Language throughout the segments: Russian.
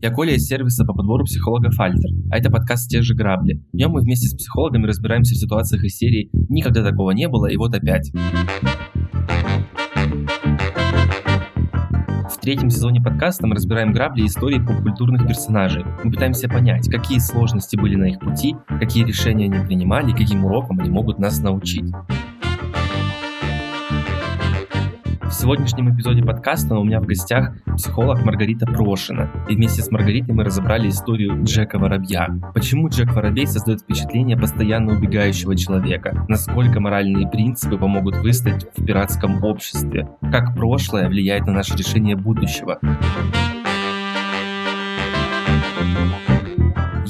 Я Коля из сервиса по подбору психологов Альтер, а это подкаст «Те же грабли». В нем мы вместе с психологами разбираемся в ситуациях из серии «Никогда такого не было, и вот опять». В третьем сезоне подкаста мы разбираем грабли и истории поп-культурных персонажей. Мы пытаемся понять, какие сложности были на их пути, какие решения они принимали и каким урокам они могут нас научить. Сегодняшнем эпизоде подкаста у меня в гостях психолог Маргарита Прошина. И вместе с Маргаритой мы разобрали историю Джека Воробья. Почему Джек Воробей создает впечатление постоянно убегающего человека? Насколько моральные принципы помогут выстоять в пиратском обществе? Как прошлое влияет на наше решение будущего?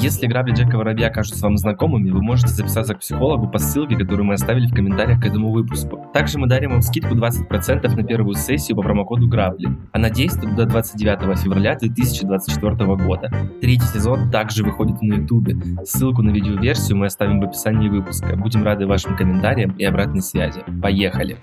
Если грабли Джека Воробья кажутся вам знакомыми, вы можете записаться к психологу по ссылке, которую мы оставили в комментариях к этому выпуску. Также мы дарим вам скидку 20% на первую сессию по промокоду грабли. Она действует до 29 февраля 2024 года. Третий сезон также выходит на ютубе. Ссылку на видеоверсию мы оставим в описании выпуска. Будем рады вашим комментариям и обратной связи. Поехали!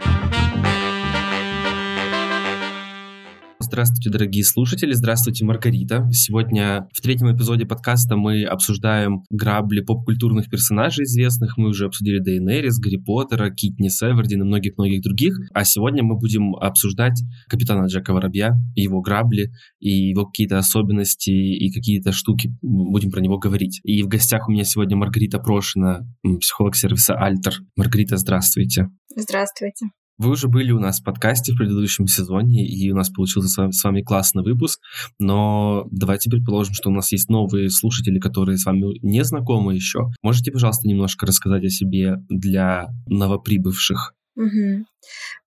Здравствуйте, дорогие слушатели, здравствуйте, Маргарита. Сегодня в третьем эпизоде подкаста мы обсуждаем грабли поп-культурных персонажей известных. Мы уже обсудили Дейнерис, Гарри Поттера, Китни Севердин и многих-многих других. А сегодня мы будем обсуждать капитана Джека Воробья, его грабли, и его какие-то особенности и какие-то штуки. Будем про него говорить. И в гостях у меня сегодня Маргарита Прошина, психолог сервиса Альтер. Маргарита, здравствуйте. Здравствуйте. Вы уже были у нас в подкасте в предыдущем сезоне, и у нас получился с вами, классный выпуск, но давайте предположим, что у нас есть новые слушатели, которые с вами не знакомы еще. Можете, пожалуйста, немножко рассказать о себе для новоприбывших? Угу.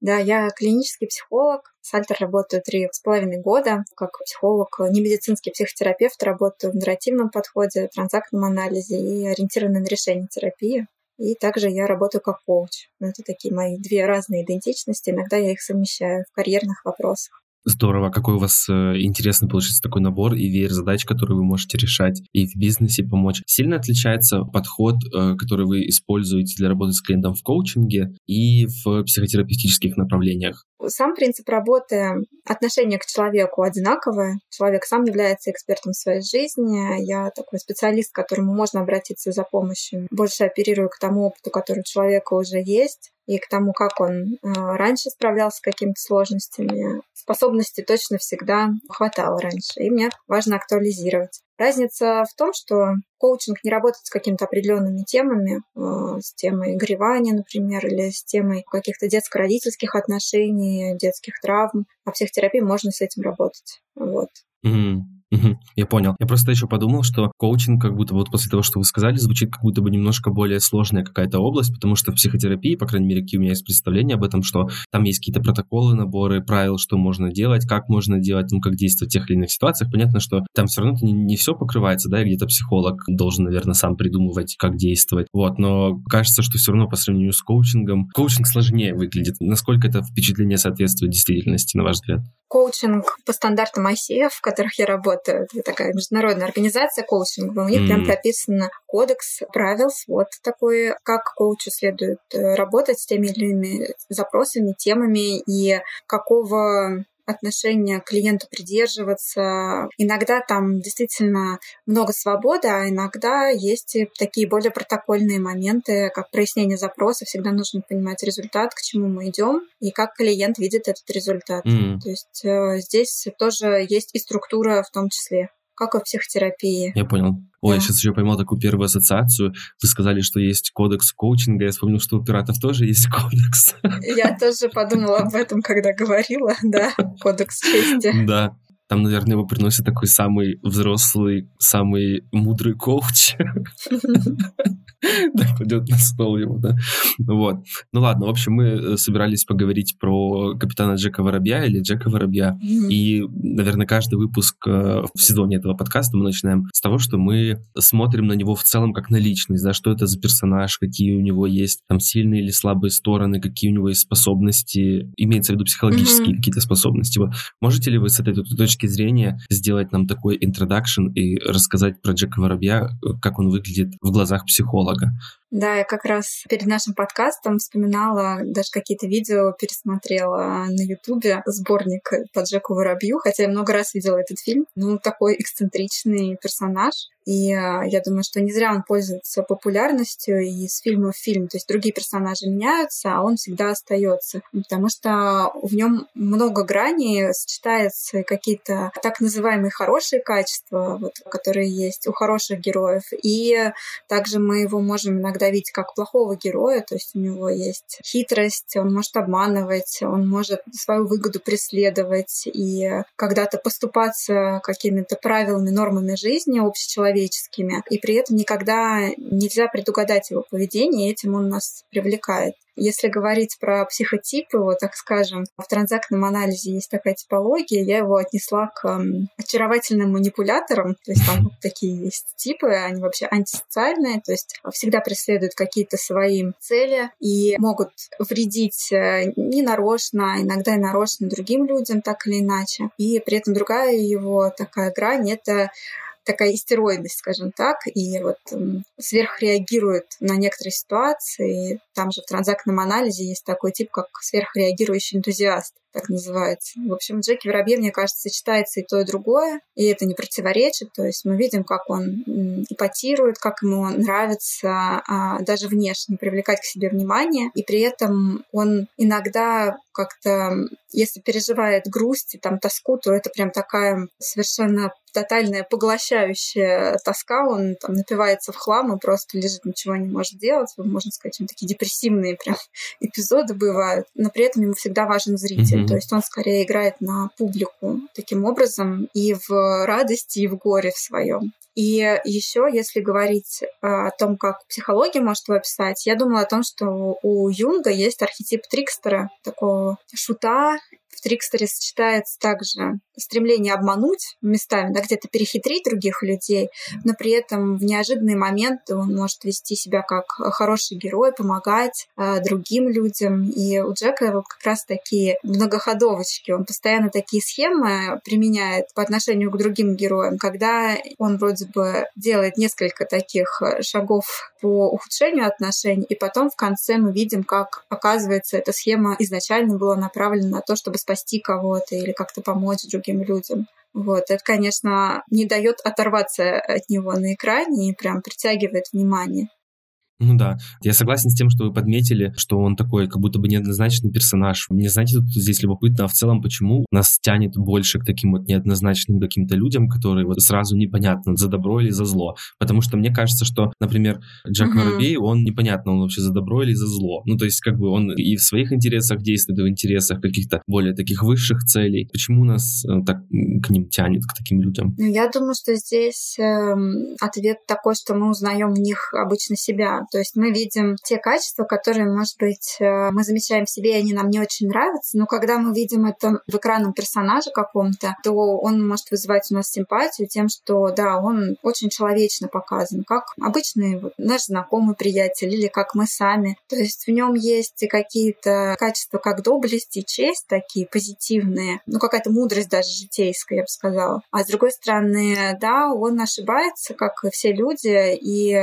Да, я клинический психолог. С Альтер работаю три с половиной года. Как психолог, не медицинский психотерапевт, работаю в нарративном подходе, транзактном анализе и ориентированной на решение терапии. И также я работаю как коуч. Это такие мои две разные идентичности. Иногда я их совмещаю в карьерных вопросах. Здорово, какой у вас э, интересный получится такой набор и веер задач, которые вы можете решать и в бизнесе помочь. Сильно отличается подход, э, который вы используете для работы с клиентом в коучинге и в психотерапевтических направлениях? Сам принцип работы, отношение к человеку одинаковое. Человек сам является экспертом своей жизни. Я такой специалист, к которому можно обратиться за помощью. Больше оперирую к тому опыту, который у человека уже есть и к тому, как он э, раньше справлялся с какими-то сложностями. Способностей точно всегда хватало раньше, и мне важно актуализировать. Разница в том, что коучинг не работает с какими-то определенными темами, э, с темой горевания, например, или с темой каких-то детско-родительских отношений, детских травм, а психотерапии можно с этим работать. Вот. Mm-hmm. Я понял. Я просто еще подумал, что коучинг, как будто вот после того, что вы сказали, звучит как будто бы немножко более сложная какая-то область, потому что в психотерапии, по крайней мере, какие у меня есть представления об этом, что там есть какие-то протоколы, наборы правил, что можно делать, как можно делать, ну, как действовать в тех или иных ситуациях. Понятно, что там все равно не, не все покрывается, да, и где-то психолог должен, наверное, сам придумывать, как действовать. Вот, но кажется, что все равно по сравнению с коучингом, коучинг сложнее выглядит. Насколько это впечатление соответствует действительности, на ваш взгляд? Коучинг по стандартам ICF, в которых я работаю, это такая международная организация коучинга, у них mm. прям прописан кодекс правил, вот такой, как коучу следует э, работать с теми или иными запросами, темами и какого отношения к клиенту придерживаться. Иногда там действительно много свободы, а иногда есть и такие более протокольные моменты, как прояснение запроса. Всегда нужно понимать результат, к чему мы идем, и как клиент видит этот результат. Mm. То есть э, здесь тоже есть и структура в том числе как и в психотерапии. Я понял. Ой, да. я сейчас еще поймал такую первую ассоциацию. Вы сказали, что есть кодекс коучинга. Я вспомнил, что у пиратов тоже есть кодекс. Я тоже подумала об этом, когда говорила, да, кодекс чести. Да. Там, наверное, его приносит такой самый взрослый, самый мудрый коуч. Да, кладет на стол его, да. Вот. Ну ладно, в общем, мы э, собирались поговорить про капитана Джека Воробья или Джека Воробья. И, наверное, каждый выпуск э, в сезоне этого подкаста мы начинаем с того, что мы смотрим на него в целом как на личность, да, что это за персонаж, какие у него есть там сильные или слабые стороны, какие у него есть способности, имеется в виду психологические какие-то способности. Вот. Можете ли вы с этой точки зрения сделать нам такой introduction и рассказать про Джека Воробья, э, как он выглядит в глазах психолога? Да, я как раз перед нашим подкастом вспоминала, даже какие-то видео пересмотрела на Ютубе, сборник по Джеку Воробью, хотя я много раз видела этот фильм. Ну, такой эксцентричный персонаж. И э, я думаю, что не зря он пользуется популярностью и с фильма в фильм. То есть другие персонажи меняются, а он всегда остается. Потому что в нем много граней, сочетаются какие-то так называемые хорошие качества, вот, которые есть у хороших героев. И также мы его можем иногда видеть как плохого героя, то есть у него есть хитрость, он может обманывать, он может свою выгоду преследовать и когда-то поступаться какими-то правилами, нормами жизни общечеловеческими, человеческими, и при этом никогда нельзя предугадать его поведение, и этим он нас привлекает. Если говорить про психотипы, вот так скажем, в транзактном анализе есть такая типология, я его отнесла к очаровательным манипуляторам, то есть там такие есть типы, они вообще антисоциальные, то есть всегда преследуют какие-то свои цели и могут вредить э, ненарочно, а иногда и нарочно другим людям, так или иначе. И при этом другая его такая грань — это такая истероидность, скажем так, и вот сверхреагирует на некоторые ситуации. Там же в транзактном анализе есть такой тип, как сверхреагирующий энтузиаст так называется. В общем, Джеки Воробьев, мне кажется, сочетается и то, и другое, и это не противоречит. То есть мы видим, как он ипотирует, как ему нравится а, даже внешне привлекать к себе внимание, и при этом он иногда как-то, если переживает грусть и там тоску, то это прям такая совершенно тотальная поглощающая тоска, он там напивается в хлам и просто лежит, ничего не может делать. Можно сказать, такие депрессивные прям эпизоды бывают. Но при этом ему всегда важен зритель. Mm-hmm. То есть он скорее играет на публику таким образом и в радости, и в горе в своем. И еще, если говорить о том, как психология может его описать, я думала о том, что у Юнга есть архетип Трикстера, такого шута, в Трикстере сочетается также стремление обмануть местами, да, где-то перехитрить других людей, но при этом в неожиданные моменты он может вести себя как хороший герой, помогать э, другим людям. И у Джека вот как раз такие многоходовочки. Он постоянно такие схемы применяет по отношению к другим героям, когда он вроде бы делает несколько таких шагов по ухудшению отношений, и потом в конце мы видим, как оказывается эта схема изначально была направлена на то, чтобы спасти кого-то или как-то помочь другим людям. Вот, это, конечно, не дает оторваться от него на экране и прям притягивает внимание. Ну да, я согласен с тем, что вы подметили, что он такой как будто бы неоднозначный персонаж. Мне, знаете, тут здесь любопытно, а в целом почему нас тянет больше к таким вот неоднозначным каким-то людям, которые вот сразу непонятно, за добро или за зло. Потому что мне кажется, что, например, Джек uh-huh. Воробей, он непонятно, он вообще за добро или за зло. Ну то есть как бы он и в своих интересах действует, и в интересах каких-то более таких высших целей. Почему нас э, так к ним тянет, к таким людям? Я думаю, что здесь э, ответ такой, что мы узнаем в них обычно себя то есть мы видим те качества, которые, может быть, э, мы замечаем в себе, и они нам не очень нравятся, но когда мы видим это в экранном персонаже каком-то, то он может вызывать у нас симпатию тем, что, да, он очень человечно показан, как обычный наш знакомый приятель или как мы сами. То есть в нем есть какие-то качества, как доблесть и честь, такие позитивные, ну какая-то мудрость даже житейская, я бы сказала. А с другой стороны, да, он ошибается, как и все люди, и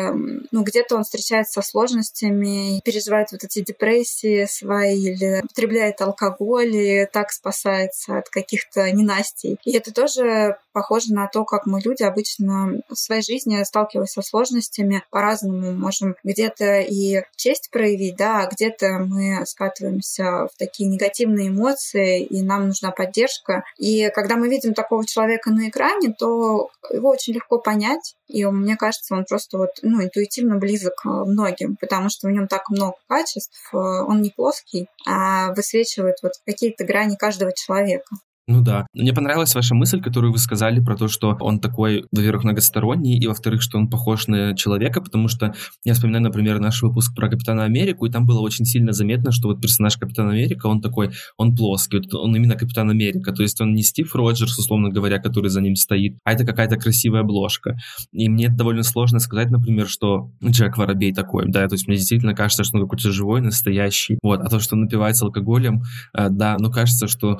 ну, где-то он встречается встречается со сложностями, переживает вот эти депрессии свои или употребляет алкоголь и так спасается от каких-то ненастей. И это тоже похоже на то, как мы люди обычно в своей жизни, сталкиваясь со сложностями, по-разному можем где-то и честь проявить, да, а где-то мы скатываемся в такие негативные эмоции, и нам нужна поддержка. И когда мы видим такого человека на экране, то его очень легко понять, и мне кажется, он просто вот, ну, интуитивно близок многим, потому что в нем так много качеств, э, он не плоский, а высвечивает вот какие-то грани каждого человека. Ну да. Мне понравилась ваша мысль, которую вы сказали про то, что он такой, во-первых, многосторонний, и, во-вторых, что он похож на человека, потому что я вспоминаю, например, наш выпуск про Капитана Америку, и там было очень сильно заметно, что вот персонаж Капитана Америка, он такой, он плоский, вот он именно Капитан Америка, то есть он не Стив Роджерс, условно говоря, который за ним стоит, а это какая-то красивая обложка. И мне довольно сложно сказать, например, что Джек Воробей такой, да, то есть мне действительно кажется, что он какой-то живой, настоящий, вот, а то, что он напивается алкоголем, э, да, ну кажется, что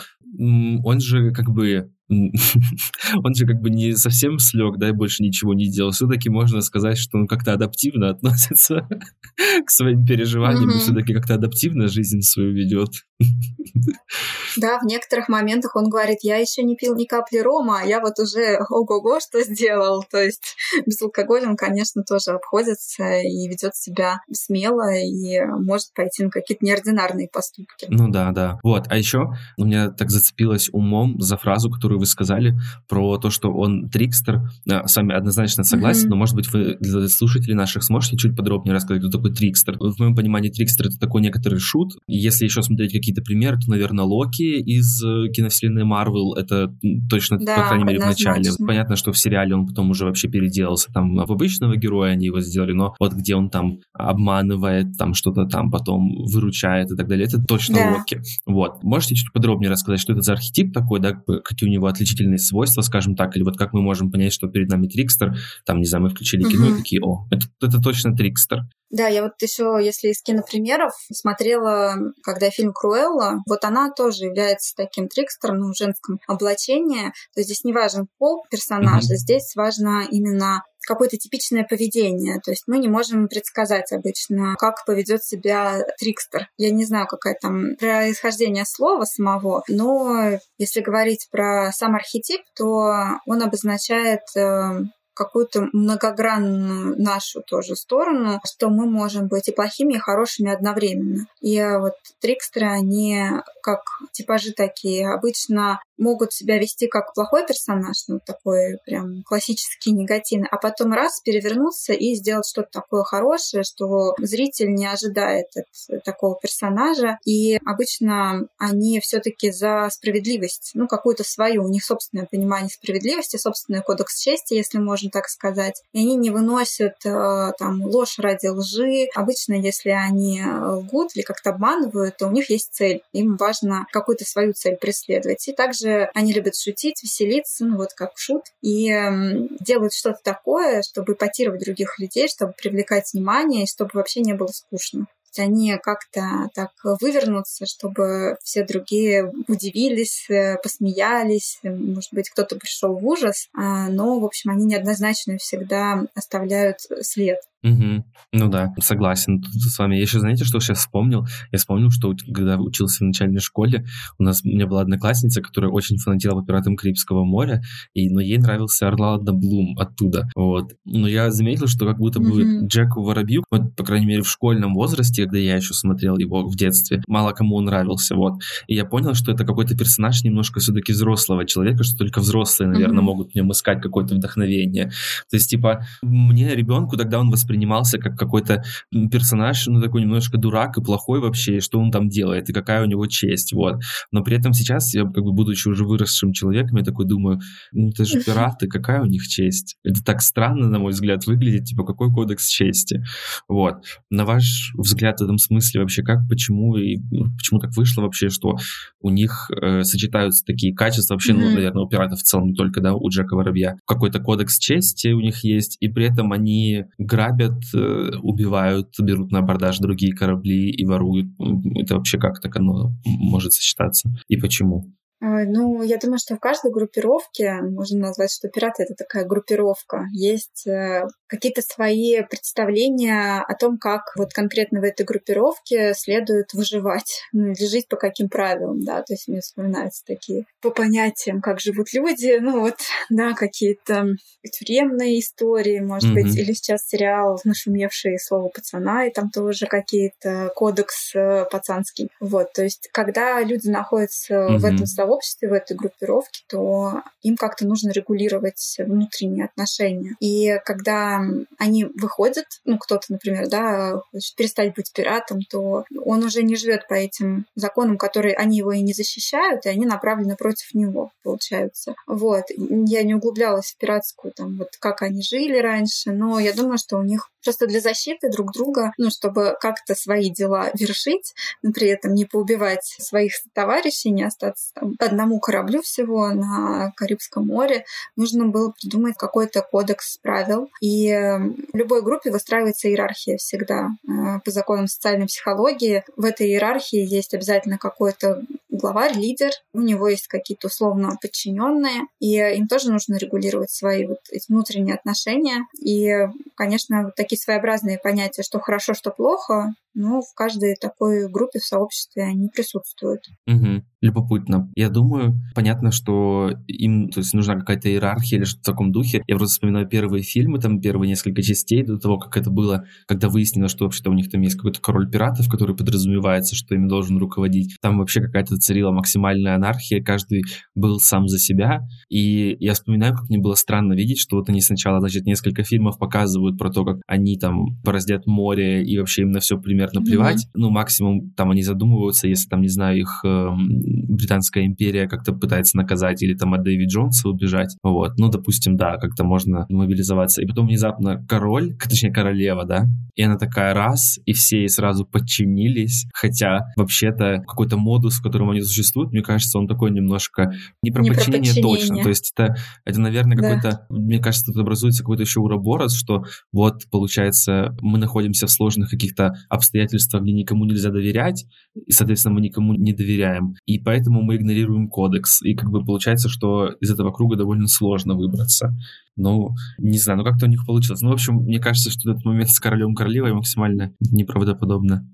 он же как бы он же как бы не совсем слег, да, и больше ничего не делал. Все-таки можно сказать, что он как-то адаптивно относится к своим переживаниям, mm-hmm. и все-таки как-то адаптивно жизнь свою ведет. Да, в некоторых моментах он говорит, я еще не пил ни капли рома, а я вот уже ого-го что сделал. То есть без алкоголя он, конечно, тоже обходится и ведет себя смело и может пойти на какие-то неординарные поступки. Ну да, да. Вот, а еще у меня так зацепилось умом за фразу, которую вы сказали про то, что он трикстер. С вами однозначно согласен, mm-hmm. но, может быть, вы для слушателей наших сможете чуть подробнее рассказать, кто такой трикстер? В моем понимании трикстер — это такой некоторый шут. Если еще смотреть какие-то примеры, то, наверное, Локи из э, киновселенной Марвел, это точно, да, по крайней мере, в начале. Понятно, что в сериале он потом уже вообще переделался там в обычного героя, они его сделали, но вот где он там обманывает, там что-то там потом выручает и так далее, это точно да. Локи. Вот. Можете чуть подробнее рассказать, что это за архетип такой, да, какие у него отличительные свойства, скажем так, или вот как мы можем понять, что перед нами Трикстер, там, не знаю, мы включили кино угу. и такие, о, это, это точно Трикстер. Да, я вот еще, если из кинопримеров, смотрела, когда фильм «Круэлла», вот она тоже является таким трикстером, ну, в женском облачении. То есть здесь не важен пол персонажа, mm-hmm. здесь важно именно какое-то типичное поведение. То есть мы не можем предсказать обычно, как поведет себя трикстер. Я не знаю, какое там происхождение слова самого, но если говорить про сам архетип, то он обозначает э, какую-то многогранную нашу тоже сторону, что мы можем быть и плохими, и хорошими одновременно. И вот трикстеры, они как типажи такие, обычно могут себя вести как плохой персонаж, ну такой прям классический негативный, а потом раз перевернуться и сделать что-то такое хорошее, что зритель не ожидает от такого персонажа. И обычно они все-таки за справедливость, ну какую-то свою, у них собственное понимание справедливости, собственный кодекс чести, если можно так сказать. И они не выносят э, там ложь ради лжи. Обычно, если они лгут или как-то обманывают, то у них есть цель. Им важно какую-то свою цель преследовать. И также они любят шутить, веселиться, ну вот как шут, и э, делают что-то такое, чтобы ипотировать других людей, чтобы привлекать внимание, и чтобы вообще не было скучно они как-то так вывернутся, чтобы все другие удивились, э, посмеялись, может быть, кто-то пришел в ужас, а, но, в общем, они неоднозначно всегда оставляют след. Угу. Ну да, согласен тут с вами. Я еще, знаете, что сейчас вспомнил? Я вспомнил, что когда учился в начальной школе, у нас у меня была одноклассница, которая очень фанатела по пиратам Карибского моря, и, но ей нравился Орландо Блум оттуда. Вот. Но я заметил, что как будто бы mm Джеку Воробью, вот, по крайней мере, в школьном возрасте, когда я еще смотрел его в детстве, мало кому он нравился. Вот. И я понял, что это какой-то персонаж немножко все-таки взрослого человека, что только взрослые, наверное, mm могут в нем искать какое-то вдохновение. То есть, типа, мне, ребенку, тогда он воспринимал воспринимался как какой-то персонаж, ну, такой немножко дурак и плохой вообще, и что он там делает, и какая у него честь, вот. Но при этом сейчас я, как бы, будучи уже выросшим человеком, я такой думаю, ну, это же пираты, какая у них честь? Это так странно, на мой взгляд, выглядит, типа, какой кодекс чести? Вот. На ваш взгляд в этом смысле вообще как, почему и ну, почему так вышло вообще, что у них э, сочетаются такие качества, вообще, mm-hmm. ну, наверное, у пиратов в целом не только, да, у Джека Воробья, какой-то кодекс чести у них есть, и при этом они грабят грабят, э, убивают, берут на абордаж другие корабли и воруют. Это вообще как так оно может сочетаться? И почему? Ну, я думаю, что в каждой группировке можно назвать, что пираты это такая группировка. Есть э, какие-то свои представления о том, как вот конкретно в этой группировке следует выживать, ну, или жить по каким правилам, да, то есть мне вспоминаются такие по понятиям, как живут люди, ну вот, да, какие-то тюремные истории, может mm-hmm. быть, или сейчас сериал «Нашумевшие слово пацана», и там тоже какие-то кодекс э, пацанский. Вот, то есть когда люди находятся mm-hmm. в этом сообществе, в этой группировке, то им как-то нужно регулировать внутренние отношения. И когда они выходят, ну, кто-то, например, да, хочет перестать быть пиратом, то он уже не живет по этим законам, которые они его и не защищают, и они направлены против него, получается. Вот. Я не углублялась в пиратскую, там, вот как они жили раньше, но я думаю, что у них просто для защиты друг друга, ну, чтобы как-то свои дела вершить, но при этом не поубивать своих товарищей, не остаться там, одному кораблю всего на Карибском море, нужно было придумать какой-то кодекс правил. И В любой группе выстраивается иерархия всегда. Э, по законам социальной психологии в этой иерархии есть обязательно какой-то главарь, лидер, у него есть какие-то условно подчиненные, и им тоже нужно регулировать свои вот эти внутренние отношения. И, конечно, вот такие своеобразные понятия, что хорошо, что плохо, но в каждой такой группе, в сообществе они присутствуют. Угу. Любопытно. Я думаю, понятно, что им то есть, нужна какая-то иерархия или что-то в таком духе. Я просто вспоминаю первые фильмы, там первые несколько частей до того, как это было, когда выяснилось, что вообще-то у них там есть какой-то король пиратов, который подразумевается, что ими должен руководить. Там вообще какая-то царила максимальная анархия, каждый был сам за себя. И я вспоминаю, как мне было странно видеть, что вот они сначала, значит, несколько фильмов показывают про то, как они там пораздят море и вообще им на все примерно плевать. Mm-hmm. Ну, максимум там они задумываются, если там, не знаю, их э, Британская империя как-то пытается наказать или там от Дэвид Джонса убежать. Вот. Ну, допустим, да, как-то можно мобилизоваться. И потом внезапно король, точнее королева, да, и она такая раз, и все ей сразу подчинились, хотя вообще-то какой-то модус, в котором они существуют, мне кажется, он такой немножко не про, не подчинение, про подчинение точно. То есть это, это наверное, какой-то, мне кажется, тут образуется какой-то еще уроборос, что вот, получается, мы находимся в сложных каких-то обстоятельствах, где никому нельзя доверять, и, соответственно, мы никому не доверяем. И поэтому мы игнорируем кодекс. И как бы получается, что из этого круга довольно сложно выбраться. Ну, не знаю, ну как-то у них получилось. Ну, в общем, мне кажется, что этот момент с королем королевой максимально неправдоподобно.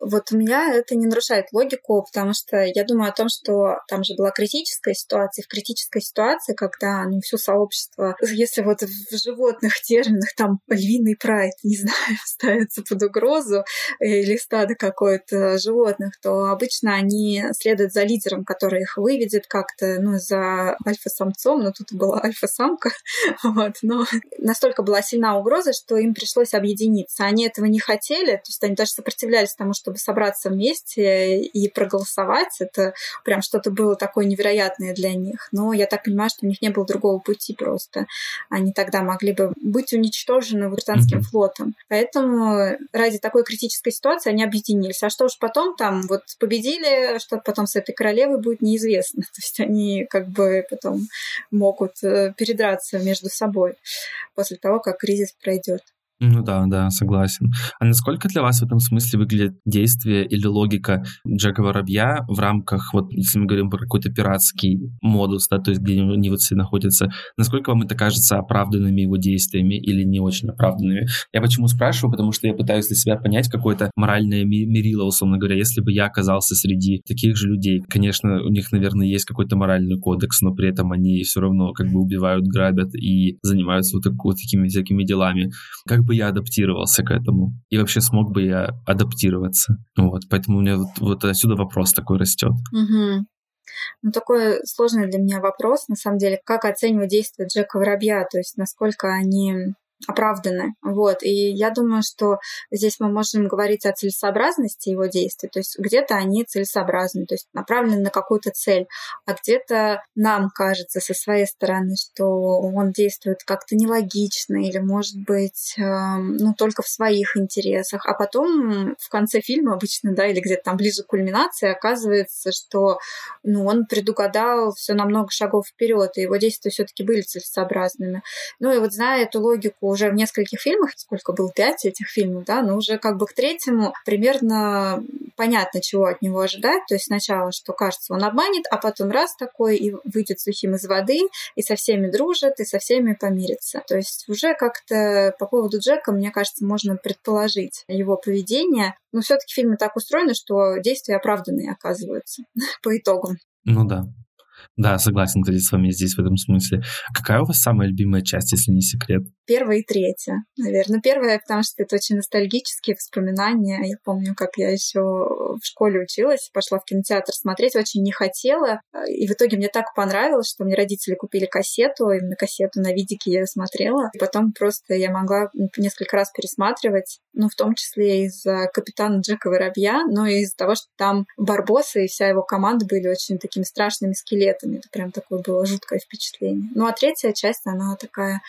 Вот у меня это не нарушает логику, потому что я думаю о том, что там же была критическая ситуация. В критической ситуации, когда ну, все сообщество, если вот в животных терминах там львиный прайд, не знаю, ставится под угрозу, или стадо какое-то животных, то обычно они следуют за лидером, который их выведет как-то, ну, за альфа-самцом, но тут была альфа-самка, вот, но настолько была сильна угроза, что им пришлось объединиться. Они этого не хотели, то есть они даже сопротивлялись тому, что чтобы собраться вместе и проголосовать. Это прям что-то было такое невероятное для них. Но я так понимаю, что у них не было другого пути просто. Они тогда могли бы быть уничтожены британским mm-hmm. флотом. Поэтому ради такой критической ситуации они объединились. А что уж потом там вот победили, что потом с этой королевой будет неизвестно. То есть они как бы потом могут э, передраться между собой после того, как кризис пройдет. Ну да, да, согласен. А насколько для вас в этом смысле выглядит действие или логика Джека Воробья в рамках, вот если мы говорим про какой-то пиратский модус, да, то есть где они вот все находятся, насколько вам это кажется оправданными его действиями или не очень оправданными? Я почему спрашиваю? Потому что я пытаюсь для себя понять какое-то моральное мерило, условно говоря, если бы я оказался среди таких же людей. Конечно, у них, наверное, есть какой-то моральный кодекс, но при этом они все равно как бы убивают, грабят и занимаются вот, так, вот такими всякими делами. Как я адаптировался к этому? И вообще смог бы я адаптироваться? Вот, поэтому у меня вот, вот отсюда вопрос такой растет. Угу. Ну, такой сложный для меня вопрос, на самом деле, как оценивать действия Джека Воробья, то есть насколько они оправданы. Вот. И я думаю, что здесь мы можем говорить о целесообразности его действий. То есть где-то они целесообразны, то есть направлены на какую-то цель, а где-то нам кажется со своей стороны, что он действует как-то нелогично или, может быть, э, ну, только в своих интересах. А потом в конце фильма обычно, да, или где-то там ближе к кульминации оказывается, что ну, он предугадал все на много шагов вперед, и его действия все-таки были целесообразными. Ну и вот зная эту логику уже в нескольких фильмах, сколько было, пять этих фильмов, да, но уже как бы к третьему примерно понятно, чего от него ожидать. То есть сначала, что кажется, он обманет, а потом раз такой и выйдет сухим из воды, и со всеми дружит, и со всеми помирится. То есть уже как-то по поводу Джека, мне кажется, можно предположить его поведение. Но все-таки фильмы так устроены, что действия оправданные оказываются по итогам. Ну да. Да, согласен, кстати, с вами здесь в этом смысле. Какая у вас самая любимая часть, если не секрет? Первая и третья, наверное. Первая, потому что это очень ностальгические воспоминания. Я помню, как я еще в школе училась, пошла в кинотеатр смотреть, очень не хотела. И в итоге мне так понравилось, что мне родители купили кассету, именно кассету на видике я смотрела. И потом просто я могла несколько раз пересматривать, ну, в том числе из-за капитана Джека Воробья, но и из-за того, что там Барбоса и вся его команда были очень такими страшными скелетами. Это прям такое было жуткое впечатление. Ну, а третья часть, она такая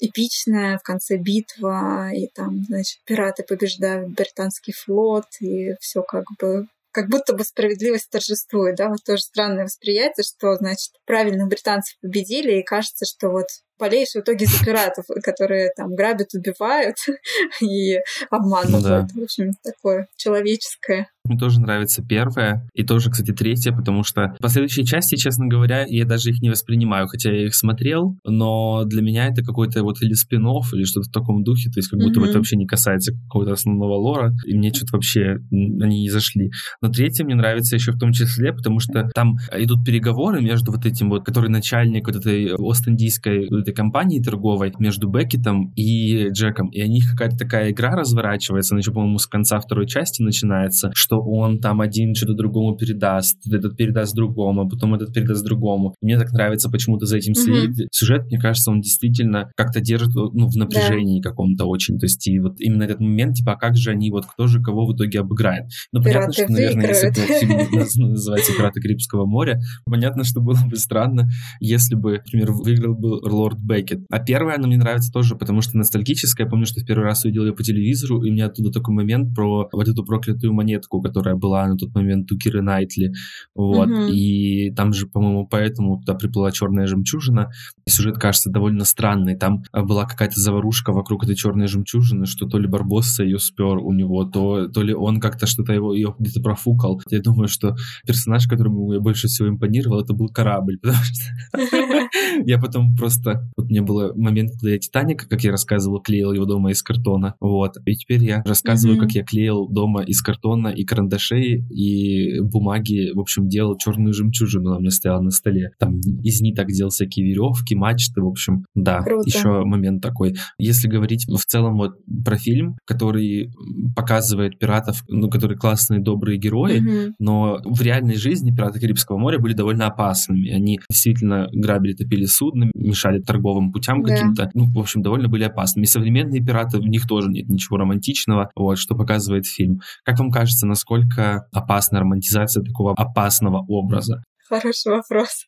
эпичная, в конце битва, и там, значит, пираты побеждают британский флот, и все как бы как будто бы справедливость торжествует, да, вот тоже странное восприятие, что, значит, правильно британцы победили, и кажется, что вот болеешь в итоге за пиратов, которые там грабят, убивают и обманывают. Ну, да. В общем, такое человеческое. Мне тоже нравится первая и тоже, кстати, третья, потому что последующие части, честно говоря, я даже их не воспринимаю, хотя я их смотрел, но для меня это какой-то вот или спин или что-то в таком духе, то есть как будто mm-hmm. это вообще не касается какого-то основного лора, и мне что-то вообще они не зашли. Но третья мне нравится еще в том числе, потому что там идут переговоры между вот этим вот, который начальник вот этой Ост-Индийской вот этой компании торговой, между Беккетом и Джеком, и у них какая-то такая игра разворачивается, она еще, по-моему, с конца второй части начинается, что он там один что-то другому передаст, этот передаст другому, а потом этот передаст другому. Мне так нравится почему-то за этим следить. Mm-hmm. Сюжет, мне кажется, он действительно как-то держит ну, в напряжении да. каком-то очень. То есть и вот именно этот момент, типа, а как же они, вот кто же кого в итоге обыграет? Ну, понятно, что, наверное, если бы фильм называется «Пираты Карибского моря», понятно, что было бы странно, если бы, например, выиграл бы Лорд Беккет. А первая она мне нравится тоже, потому что ностальгическая. Я помню, что в первый раз увидел ее по телевизору, и у меня оттуда такой момент про вот эту проклятую монетку, которая была на тот момент у Киры Найтли. Вот. Угу. И там же, по-моему, поэтому туда приплыла черная жемчужина. И сюжет кажется довольно странный. Там а, была какая-то заварушка вокруг этой черной жемчужины, что то ли Барбосса ее спер у него, то, то ли он как-то что-то его ее где-то профукал. Я думаю, что персонаж, которому я больше всего импонировал, это был корабль, потому что я потом просто... Вот мне был момент, когда я Титаник, как я рассказывал, клеил его дома из картона. Вот. И теперь я рассказываю, как я клеил дома из картона и карандашей карандашей и бумаги, в общем, делал черную жемчужину, она у меня стояла на столе. Там из ниток делал всякие веревки, мачты, в общем, да, Круто. еще момент такой. Если говорить в целом вот про фильм, который показывает пиратов, ну, которые классные, добрые герои, mm-hmm. но в реальной жизни пираты Карибского моря были довольно опасными. Они действительно грабили, топили судно, мешали торговым путям да. каким-то. Ну, в общем, довольно были опасными. И современные пираты, в них тоже нет ничего романтичного, вот, что показывает фильм. Как вам кажется, насколько опасна романтизация такого опасного образа? Хороший вопрос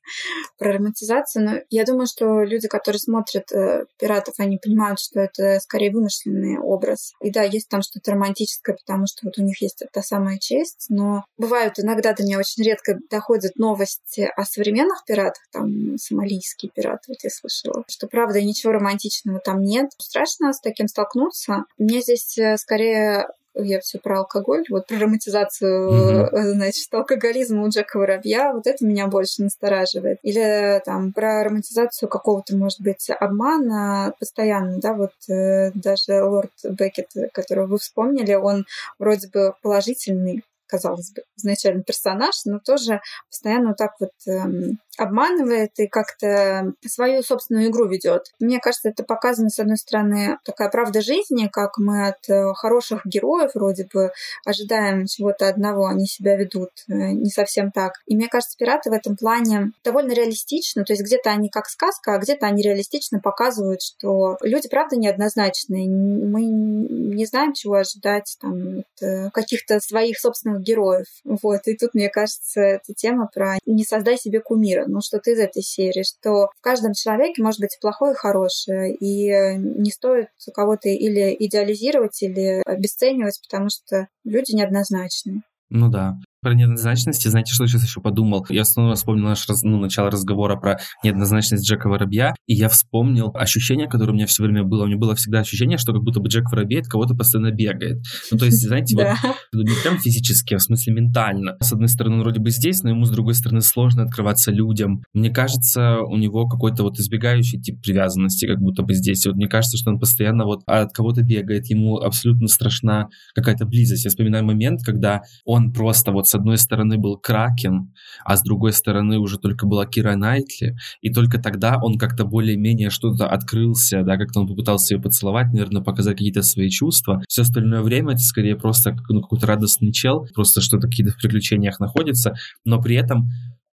про романтизацию. Но я думаю, что люди, которые смотрят э, пиратов, они понимают, что это скорее вымышленный образ. И да, есть там что-то романтическое, потому что вот у них есть та самая честь. Но бывают иногда до меня очень редко доходят новости о современных пиратах, там сомалийские пираты, вот я слышала, что правда ничего романтичного там нет. Страшно с таким столкнуться. Мне здесь э, скорее я все про алкоголь, вот про романтизацию, mm-hmm. значит, алкоголизма у Джека Воробья, вот это меня больше настораживает. Или там про романтизацию какого-то, может быть, обмана постоянно, да, вот э, даже лорд Беккет, которого вы вспомнили, он вроде бы положительный казалось бы, изначально персонаж, но тоже постоянно вот так вот эм, обманывает и как-то свою собственную игру ведет. Мне кажется, это показано, с одной стороны, такая правда жизни, как мы от э, хороших героев вроде бы ожидаем чего-то одного, они себя ведут э, не совсем так. И мне кажется, пираты в этом плане довольно реалистичны, то есть где-то они как сказка, а где-то они реалистично показывают, что люди, правда, неоднозначные. Мы не знаем, чего ожидать там, от э, каких-то своих собственных героев. Вот. И тут, мне кажется, эта тема про «не создай себе кумира» ну, что-то из этой серии, что в каждом человеке может быть плохое и хорошее, и не стоит кого-то или идеализировать, или обесценивать, потому что люди неоднозначны. Ну да. Про неоднозначности, знаете, что я сейчас еще подумал? Я снова вспомнил наш раз, ну, начало разговора про неоднозначность Джека Воробья, и я вспомнил ощущение, которое у меня все время было. У меня было всегда ощущение, что как будто бы Джек Воробей от кого-то постоянно бегает. Ну, то есть, знаете, вот ну, не прям физически, а в смысле ментально. С одной стороны, он вроде бы здесь, но ему, с другой стороны, сложно открываться людям. Мне кажется, у него какой-то вот избегающий тип привязанности, как будто бы здесь. Вот мне кажется, что он постоянно вот от кого-то бегает, ему абсолютно страшна какая-то близость. Я вспоминаю момент, когда он просто вот с одной стороны был Кракен, а с другой стороны уже только была Кира Найтли, и только тогда он как-то более-менее что-то открылся, да, как-то он попытался ее поцеловать, наверное, показать какие-то свои чувства. Все остальное время это скорее просто ну, какой-то радостный чел, просто что-то какие-то в приключениях находится, но при этом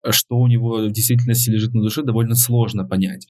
что у него в действительности лежит на душе, довольно сложно понять.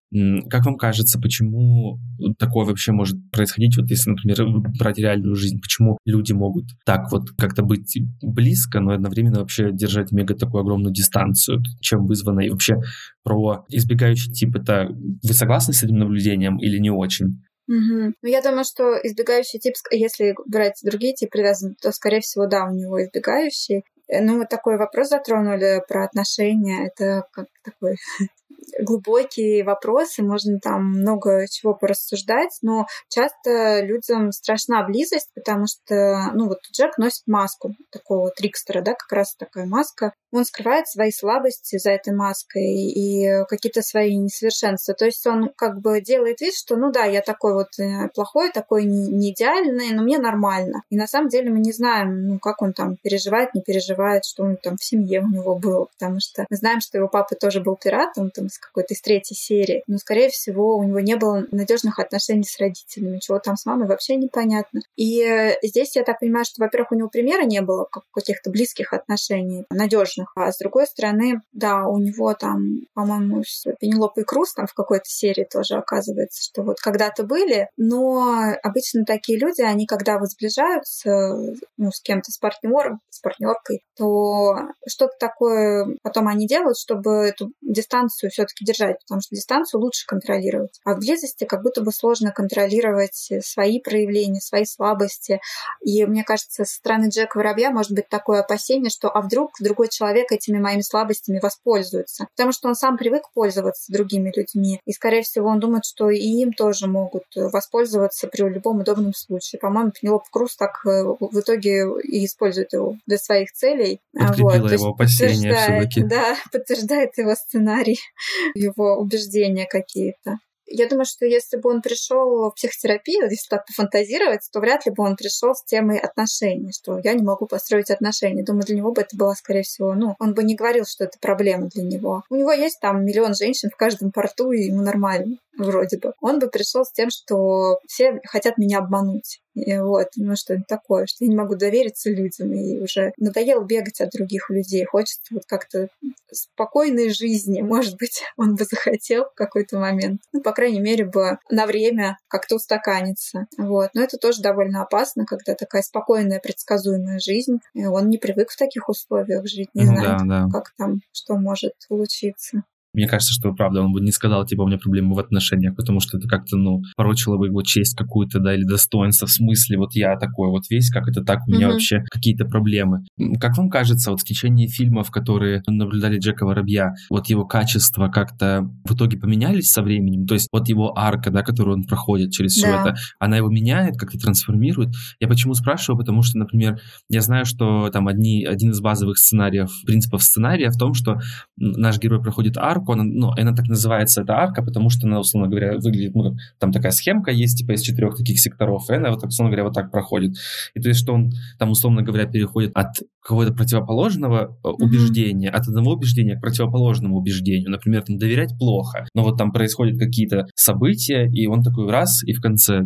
Как вам кажется, почему такое вообще может происходить, вот если, например, брать реальную жизнь, почему люди могут так вот как-то быть близко, но одновременно вообще держать мега такую огромную дистанцию, чем вызвано, и вообще про избегающий тип, это вы согласны с этим наблюдением или не очень? Угу. Ну, я думаю, что избегающий тип, если брать другие типы привязан, то, скорее всего, да, у него избегающий. Ну, вот такой вопрос затронули про отношения. Это как такой глубокие вопросы, можно там много чего порассуждать, но часто людям страшна близость, потому что, ну вот Джек носит маску такого трикстера, да, как раз такая маска. Он скрывает свои слабости за этой маской и какие-то свои несовершенства. То есть он как бы делает вид, что, ну да, я такой вот э, плохой, такой не идеальный, но мне нормально. И на самом деле мы не знаем, ну, как он там переживает, не переживает, что он там в семье у него было, потому что мы знаем, что его папа тоже был пиратом, там, с какой-то из третьей серии, но, скорее всего, у него не было надежных отношений с родителями, чего там с мамой вообще непонятно. И э, здесь я так понимаю, что, во-первых, у него примера не было каких-то близких отношений, надежных, а с другой стороны, да, у него там, по-моему, с Пенелопой Круз там в какой-то серии тоже оказывается, что вот когда-то были, но обычно такие люди, они когда вот сближаются ну, с кем-то, с партнером, с партнеркой, то что-то такое потом они делают, чтобы эту дистанцию все-таки держать, потому что дистанцию лучше контролировать. А в близости как будто бы сложно контролировать свои проявления, свои слабости. И мне кажется, со стороны Джека Воробья может быть такое опасение, что а вдруг другой человек этими моими слабостями воспользуется. Потому что он сам привык пользоваться другими людьми. И, скорее всего, он думает, что и им тоже могут воспользоваться при любом удобном случае. По-моему, Пенелоп Круз так э, в итоге и использует его для своих целей. Подкрепила вот. его опасения все-таки. Да, подтверждает его сценарий, его убеждения какие-то. Я думаю, что если бы он пришел в психотерапию, если так пофантазировать, то вряд ли бы он пришел с темой отношений, что я не могу построить отношения. Думаю, для него бы это было, скорее всего, ну, он бы не говорил, что это проблема для него. У него есть там миллион женщин в каждом порту, и ему нормально вроде бы. Он бы пришел с тем, что все хотят меня обмануть. И вот, ну что-нибудь такое, что я не могу довериться людям, и уже надоело бегать от других людей. Хочется вот как-то спокойной жизни, может быть, он бы захотел в какой-то момент. Ну, по крайней мере, бы на время как-то устаканиться. Вот. Но это тоже довольно опасно, когда такая спокойная, предсказуемая жизнь. И он не привык в таких условиях жить, не ну, знает, да, да. как там, что может случиться. Мне кажется, что правда, он бы не сказал, типа, у меня проблемы в отношениях, потому что это как-то, ну, порочило бы его честь какую-то, да, или достоинство, в смысле, вот я такой вот весь, как это так, у меня mm-hmm. вообще какие-то проблемы. Как вам кажется, вот в течение фильмов, которые наблюдали Джека Воробья, вот его качества как-то в итоге поменялись со временем? То есть вот его арка, да, которую он проходит через все да. это, она его меняет, как-то трансформирует? Я почему спрашиваю? Потому что, например, я знаю, что там одни, один из базовых сценариев, принципов сценария в том, что наш герой проходит арку, арку, она, ну, она так называется, эта арка, потому что она, условно говоря, выглядит, ну, там такая схемка есть, типа, из четырех таких секторов, и она, вот, условно говоря, вот так проходит. И то есть, что он там, условно говоря, переходит от какого-то противоположного mm-hmm. убеждения, от одного убеждения к противоположному убеждению. Например, там, доверять плохо, но вот там происходят какие-то события, и он такой раз, и в конце,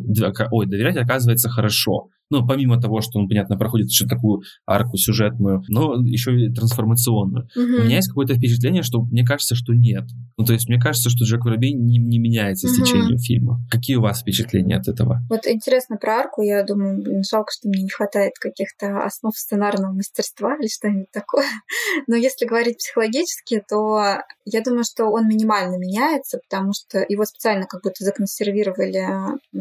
ой, доверять оказывается хорошо. Ну, помимо того, что он, понятно, проходит еще такую арку сюжетную, но еще и трансформационную. Угу. У меня есть какое-то впечатление, что мне кажется, что нет. Ну, то есть мне кажется, что Джек Воробей не, не меняется угу. с течением фильма. Какие у вас впечатления от этого? Вот интересно про арку. Я думаю, блин, жалко, что мне не хватает каких-то основ сценарного мастерства или что-нибудь такое. Но если говорить психологически, то я думаю, что он минимально меняется, потому что его специально как будто законсервировали,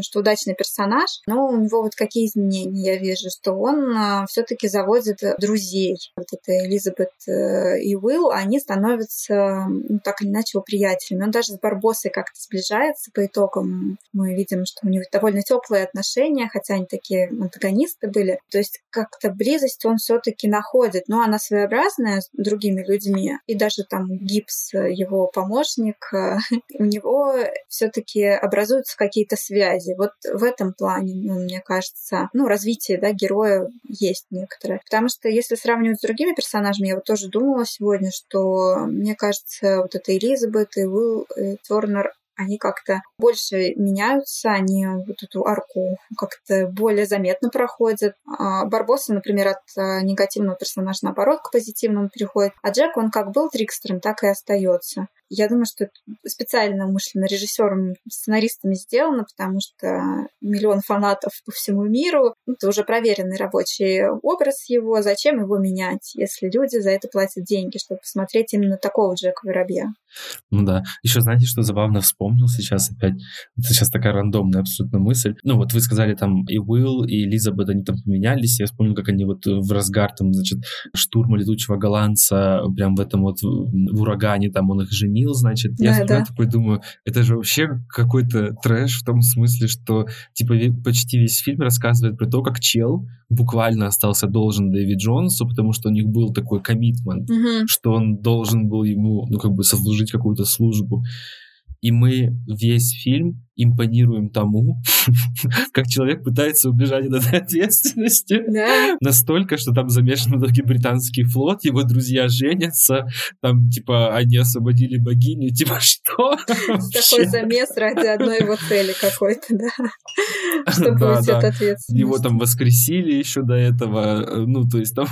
что удачный персонаж, но у него вот какие изменения изменений я вижу, что он а, все-таки заводит друзей. Вот это Элизабет э, и Уилл, они становятся, ну, так или иначе, его приятелями. Он даже с Барбосой как-то сближается по итогам. Мы видим, что у них довольно теплые отношения, хотя они такие антагонисты были. То есть как-то близость он все-таки находит, но она своеобразная с другими людьми. И даже там Гипс, его помощник, у него все-таки образуются какие-то связи. Вот в этом плане, ну, мне кажется, ну, ну, развитие, да, героя есть некоторое. Потому что если сравнивать с другими персонажами, я вот тоже думала сегодня, что мне кажется, вот эта Элизабет и Уилл и Тернер, они как-то больше меняются, они вот эту арку как-то более заметно проходят. А Барбоса, например, от а, негативного персонажа наоборот к позитивному переходит. А Джек, он как был трикстером, так и остается. Я думаю, что это специально умышленно режиссером, сценаристами сделано, потому что миллион фанатов по всему миру. Это уже проверенный рабочий образ его. Зачем его менять, если люди за это платят деньги, чтобы посмотреть именно такого Джека Воробья? Ну да. Еще знаете, что забавно вспомнил сейчас опять? Это сейчас такая рандомная абсолютно мысль. Ну, вот вы сказали там и Уилл, и Элизабет, они там поменялись. Я вспомнил, как они вот в разгар там, значит, штурма летучего голландца, прям в этом вот в урагане там он их женил, значит. Да, я да. такой думаю, это же вообще какой-то трэш в том смысле, что типа почти весь фильм рассказывает про то, как чел буквально остался должен Дэвид Джонсу, потому что у них был такой коммитмент, угу. что он должен был ему, ну, как бы сослужить какую-то службу. И мы весь фильм импонируем тому, как человек пытается убежать от этой ответственности. Да. Настолько, что там замешан в итоге британский флот, его друзья женятся, там, типа, они освободили богиню, типа, что? Такой замес ради одной его цели какой-то, да, чтобы да, уйти от ответственности. Его там воскресили еще до этого, ну, то есть там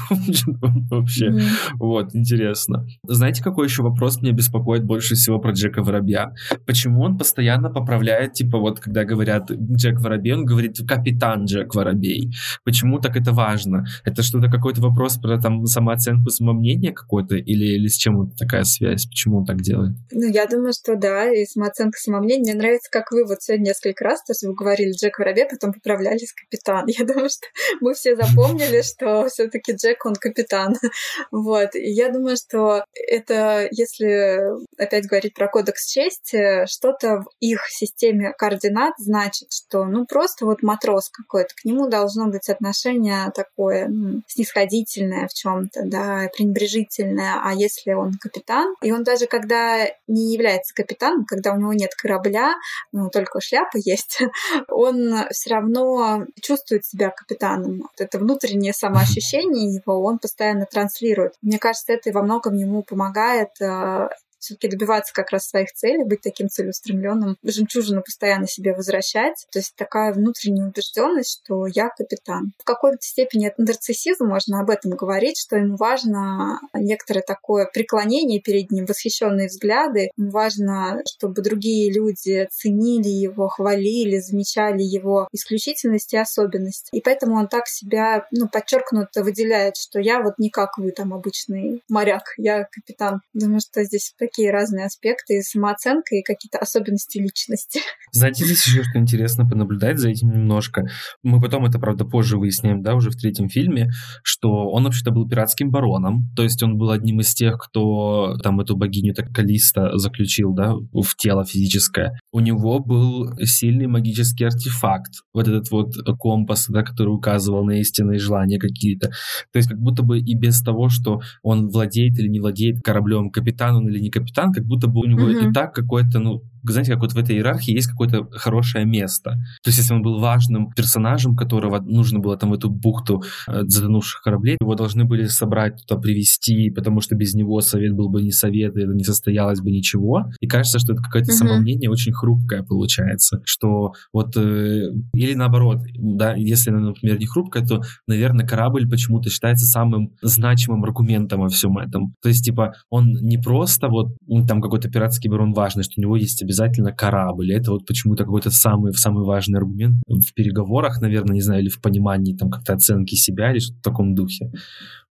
вообще, вот, интересно. Знаете, какой еще вопрос меня беспокоит больше всего про Джека Воробья? Почему он постоянно поправляет типа вот когда говорят Джек Воробей, он говорит капитан Джек Воробей. Почему так это важно? Это что-то какой-то вопрос про там самооценку, самомнение какое-то или, или с чем вот такая связь? Почему он так делает? Ну, я думаю, что да, и самооценка, самомнение. Мне нравится, как вы вот сегодня несколько раз, то есть вы говорили Джек Воробей, потом поправлялись капитан. Я думаю, что мы все запомнили, что все таки Джек, он капитан. Вот. И я думаю, что это, если опять говорить про кодекс чести, что-то в их системе системе координат значит, что ну просто вот матрос какой-то, к нему должно быть отношение такое ну, снисходительное в чем-то, да, пренебрежительное. А если он капитан, и он даже когда не является капитаном, когда у него нет корабля, ну только шляпа есть, он все равно чувствует себя капитаном. Вот это внутреннее самоощущение его он постоянно транслирует. Мне кажется, это во многом ему помогает э, все-таки добиваться как раз своих целей, быть таким целеустремленным, жемчужину постоянно себе возвращать. То есть такая внутренняя убежденность, что я капитан. В какой-то степени это нарциссизм, можно об этом говорить, что ему важно некоторое такое преклонение перед ним, восхищенные взгляды. Ему важно, чтобы другие люди ценили его, хвалили, замечали его исключительность и особенность. И поэтому он так себя ну, подчеркнуто выделяет, что я вот не как вы там обычный моряк, я капитан. Думаю, что здесь такие разные аспекты, самооценка, и какие-то особенности личности. Знаете, здесь еще что интересно понаблюдать за этим немножко. Мы потом это, правда, позже выясняем, да, уже в третьем фильме, что он вообще-то был пиратским бароном, то есть он был одним из тех, кто там эту богиню так Калиста заключил, да, в тело физическое. У него был сильный магический артефакт, вот этот вот компас, да, который указывал на истинные желания какие-то. То есть как будто бы и без того, что он владеет или не владеет кораблем, капитан он или не капитан, капитан, как будто бы у него mm-hmm. и так какой-то, ну, знаете, как вот в этой иерархии есть какое-то хорошее место. То есть, если он был важным персонажем, которого нужно было там в эту бухту э, затонувших кораблей, его должны были собрать, туда привести, потому что без него совет был бы не совет, и это не состоялось бы ничего. И кажется, что это какое-то mm-hmm. самомнение очень хрупкое получается, что вот э, или наоборот, да, если, например, не хрупкое, то, наверное, корабль почему-то считается самым значимым аргументом во всем этом. То есть, типа, он не просто вот там какой-то пиратский барон важный, что у него есть обязательно корабль. Это вот почему-то какой-то самый, самый важный аргумент в переговорах, наверное, не знаю, или в понимании там как-то оценки себя или что-то в таком духе.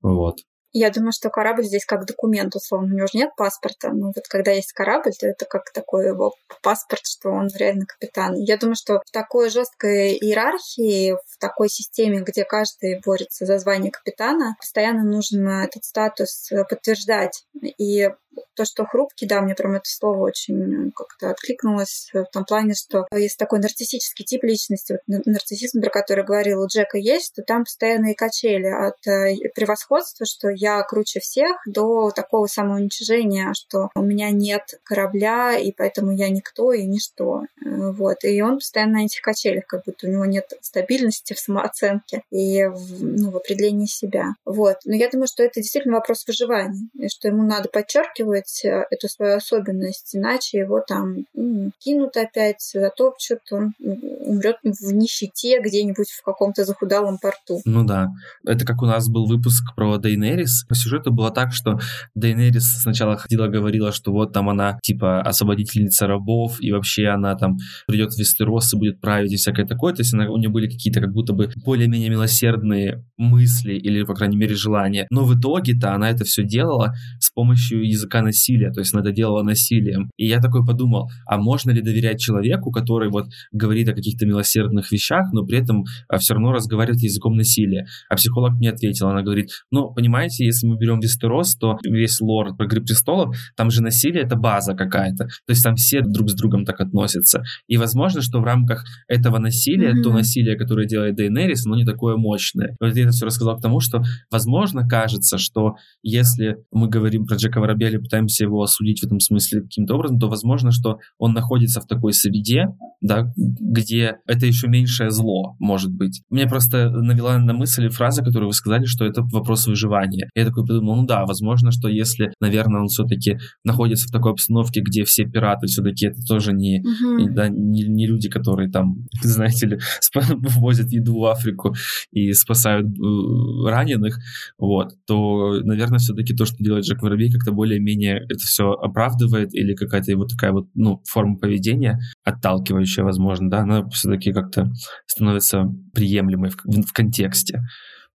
Вот. Я думаю, что корабль здесь как документ, условно. У него же нет паспорта. Но вот когда есть корабль, то это как такой его паспорт, что он реально капитан. Я думаю, что в такой жесткой иерархии, в такой системе, где каждый борется за звание капитана, постоянно нужно этот статус подтверждать. И то, что хрупкий, да, мне прям это слово очень как-то откликнулось в том плане, что есть такой нарциссический тип личности, вот нарциссизм, про который говорил у Джека есть, то там постоянные качели от э, превосходства, что я круче всех, до такого самоуничижения, что у меня нет корабля, и поэтому я никто и ничто. Э, вот. И он постоянно на этих качелях, как будто у него нет стабильности в самооценке и в, ну, в определении себя. Вот. Но я думаю, что это действительно вопрос выживания, и что ему надо подчеркивать э, эту свою особенность, иначе его там ну, кинут опять, затопчут, он умрет в нищете где-нибудь в каком-то захудалом порту. Ну да. Это как у нас был выпуск про Дейнерис. По сюжету было так, что Дейнерис сначала ходила, говорила, что вот там она типа освободительница рабов, и вообще она там придет в Вестерос и будет править и всякое такое. То есть она, у нее были какие-то как будто бы более-менее милосердные мысли или, по крайней мере, желания. Но в итоге-то она это все делала с помощью языка языка насилия, то есть она это делала насилием. И я такой подумал, а можно ли доверять человеку, который вот говорит о каких-то милосердных вещах, но при этом а, все равно разговаривает языком насилия? А психолог мне ответил, она говорит, ну, понимаете, если мы берем Вестерос, то весь лор про Игры престолов, там же насилие — это база какая-то. То есть там все друг с другом так относятся. И возможно, что в рамках этого насилия, mm-hmm. то насилие, которое делает Дейнерис, оно не такое мощное. Вот я это все рассказал к тому, что, возможно, кажется, что если мы говорим про Джека Воробья или пытаемся его осудить в этом смысле каким-то образом, то возможно, что он находится в такой среде, да, где это еще меньшее зло, может быть. Мне просто навела на мысль фраза, которую вы сказали, что это вопрос выживания. Я такой подумал, ну да, возможно, что если, наверное, он все-таки находится в такой обстановке, где все пираты все-таки это тоже не, угу. да, не, не люди, которые там, знаете ли, возят еду в Африку и спасают э, раненых, вот, то, наверное, все-таки то, что делает Джек Воробей, как-то более-менее это все оправдывает или какая-то его такая вот, ну, форма поведения, отталкивающая, возможно, да, она все-таки как-то становится приемлемой в, в, в контексте,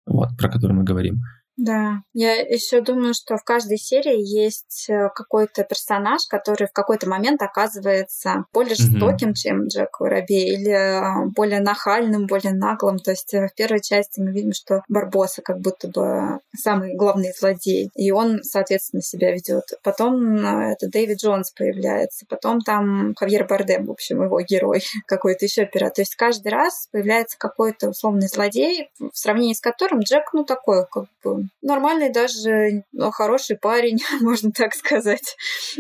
вот, про который мы говорим. Да, я еще думаю, что в каждой серии есть э, какой-то персонаж, который в какой-то момент оказывается более жестоким, mm-hmm. чем Джек Воробей, или э, более нахальным, более наглым. То есть э, в первой части мы видим, что Барбоса как будто бы самый главный злодей, и он, соответственно, себя ведет. Потом это Дэвид Джонс появляется, потом там Хавьер Бардем, в общем, его герой, какой-то еще пират. То есть каждый раз появляется какой-то условный злодей, в сравнении с которым Джек, ну, такой, как бы, нормальный даже, ну, хороший парень, можно так сказать.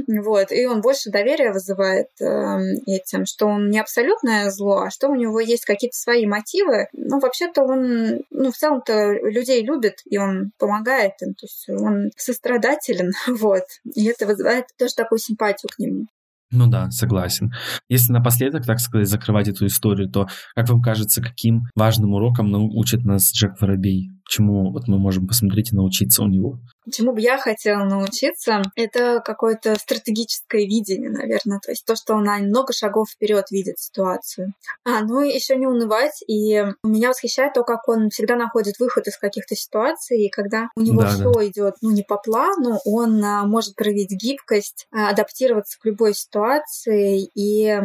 Вот. И он больше доверия вызывает э, этим, что он не абсолютное зло, а что у него есть какие-то свои мотивы. Ну, вообще-то он, ну, в целом-то людей любит, и он помогает им, то есть он сострадателен, вот. И это вызывает тоже такую симпатию к нему. Ну да, согласен. Если напоследок, так сказать, закрывать эту историю, то, как вам кажется, каким важным уроком научит нас Джек Воробей? чему вот мы можем посмотреть и научиться у него? Чему бы я хотела научиться, это какое-то стратегическое видение, наверное. То есть то, что он на много шагов вперед видит ситуацию. А, ну и еще не унывать. И меня восхищает то, как он всегда находит выход из каких-то ситуаций, и когда у него да, все да. идет ну, не по плану, он а, может проявить гибкость, а, адаптироваться к любой ситуации и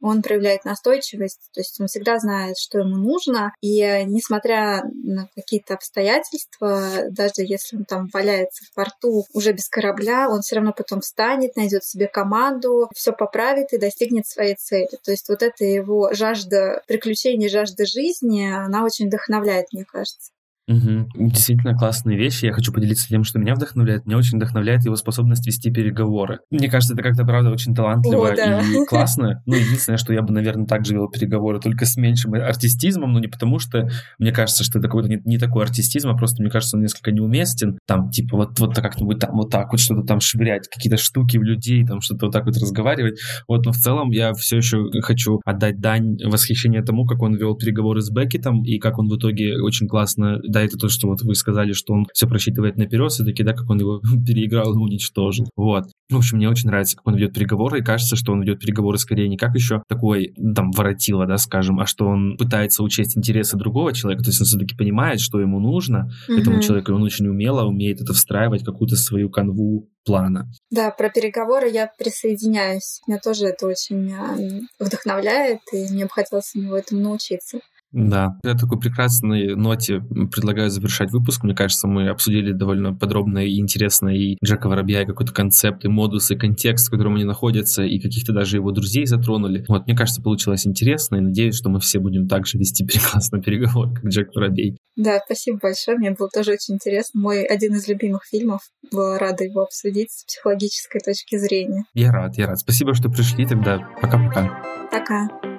он проявляет настойчивость, то есть он всегда знает, что ему нужно, и э, несмотря на какие-то обстоятельства, даже если он там валяется в порту уже без корабля, он все равно потом встанет, найдет себе команду, все поправит и достигнет своей цели. То есть вот эта его жажда приключений, жажда жизни, она очень вдохновляет, мне кажется. Угу. Действительно классные вещи. Я хочу поделиться тем, что меня вдохновляет. Меня очень вдохновляет его способность вести переговоры. Мне кажется, это как-то, правда, очень талантливо О, да. и классно. Ну, единственное, что я бы, наверное, также вел переговоры, только с меньшим артистизмом, но не потому, что мне кажется, что это какой-то не, не такой артистизм, а просто, мне кажется, он несколько неуместен. Там, типа, вот, вот как-нибудь там, вот так вот что-то там швырять, какие-то штуки в людей, там что-то вот так вот разговаривать. Вот, но в целом я все еще хочу отдать дань восхищения тому, как он вел переговоры с Беккетом и как он в итоге очень классно это то, что вот вы сказали, что он все просчитывает наперед, все-таки, да, как он его переиграл и уничтожил. Вот. В общем, мне очень нравится, как он ведет переговоры, и кажется, что он ведет переговоры скорее не как еще такой, там, воротило, да, скажем, а что он пытается учесть интересы другого человека, то есть он все-таки понимает, что ему нужно mm-hmm. этому человеку, он очень умело умеет это встраивать, какую-то свою канву плана. Да, про переговоры я присоединяюсь. Меня тоже это очень вдохновляет, и мне бы хотелось у него этому научиться. Да, на такой прекрасной ноте предлагаю завершать выпуск. Мне кажется, мы обсудили довольно подробно и интересно и Джека Воробья, и какой-то концепт, и модус, и контекст, в котором они находятся, и каких-то даже его друзей затронули. Вот, мне кажется, получилось интересно, и надеюсь, что мы все будем также вести прекрасный переговор, как Джек Воробей. Да, спасибо большое. Мне было тоже очень интересно. Мой один из любимых фильмов. Была рада его обсудить с психологической точки зрения. Я рад, я рад. Спасибо, что пришли. Тогда пока-пока. Пока. -пока. пока.